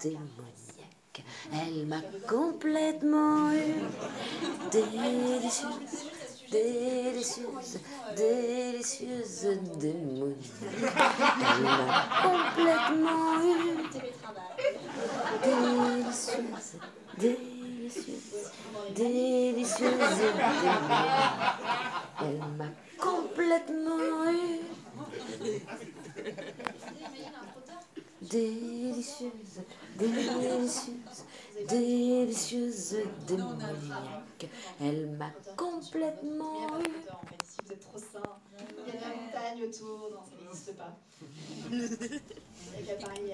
démoniaque. Elle m'a complètement eu délicieuse, délicieuse, délicieuse démoniaque. Elle m'a complètement eu délicieuse, délicieuse, délicieuse démoniaque. Elle m'a complètement eu. Des... Délicieuse, délicieuse, délicieuse, démoniaque. Elle m'a complètement eu. Si vous êtes trop sain, il y a de la montagne autour, non, ça n'existe pas. Il y a qu'à Paris.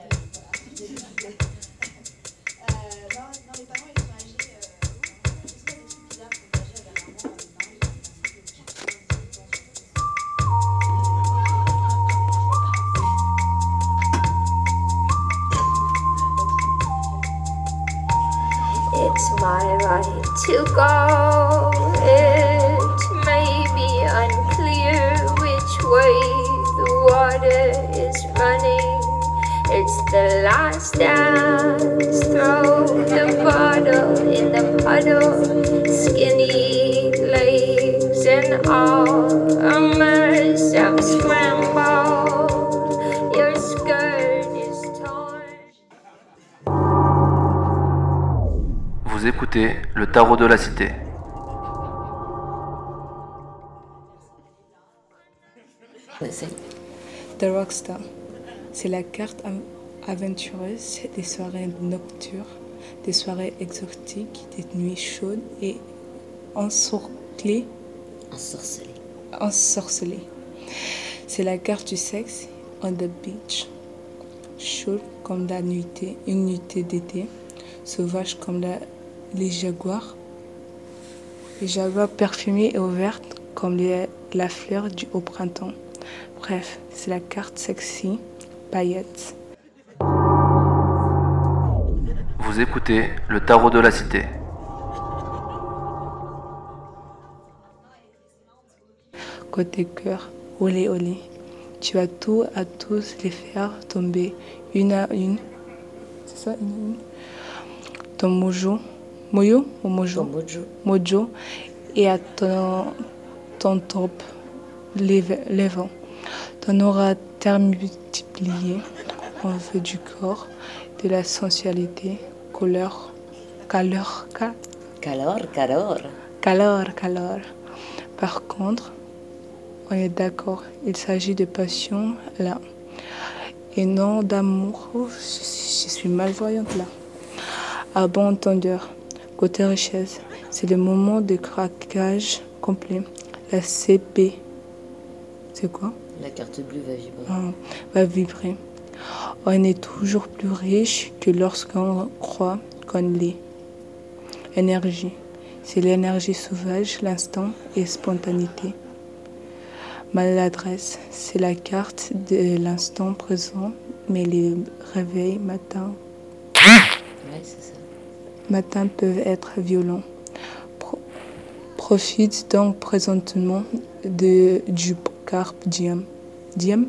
My right to go. It may be unclear which way the water is running. It's the last dance. Throw the bottle in the puddle. Vous écoutez le tarot de la cité. C'est The Rockstar. C'est la carte aventureuse des soirées nocturnes, des soirées exotiques, des nuits chaudes et ensorclées, ensorcelé. ensorcelées. C'est la carte du sexe on the beach. Chaude comme la nuitée, une nuitée d'été. Sauvage comme la- les jaguars. Les jaguars perfumés et ouvertes comme les- la fleur du au printemps. Bref, c'est la carte sexy, paillettes. Vous écoutez le tarot de la cité. Côté cœur, olé olé. Tu vas tout à tous les faire tomber une à une. C'est ça, une à une? Ton mojo. Moyo ou mojo? Mojo. Mojo. Et à ton, ton top, les, les vents. Ton aura multiplié en feu du corps, de la sensualité, couleur, Calor, calor. Calor, calor. Par contre, on est d'accord, il s'agit de passion là. Et non d'amour. Oh, je, je suis malvoyante là. À bon entendeur, côté c'est le moment de craquage complet. La CP, c'est quoi? La carte bleue va vibrer. Ah, va vibrer. On est toujours plus riche que lorsqu'on croit qu'on l'est. Énergie. C'est l'énergie sauvage, l'instant et spontanéité. Maladresse. C'est la carte de l'instant présent, mais les réveils matin, Ouais, c'est ça. Matin peuvent être violents. Pro- profite donc présentement de, du carpe diem. Diem?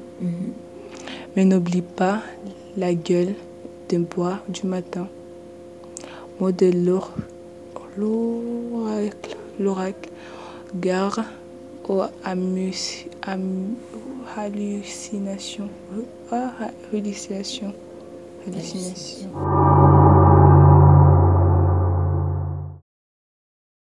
Mais n'oublie pas la gueule de bois du matin. Mot de l'oracle, l'oracle, gare aux amus- am- hallucinations. Ah, hallucinations. Hallucinations.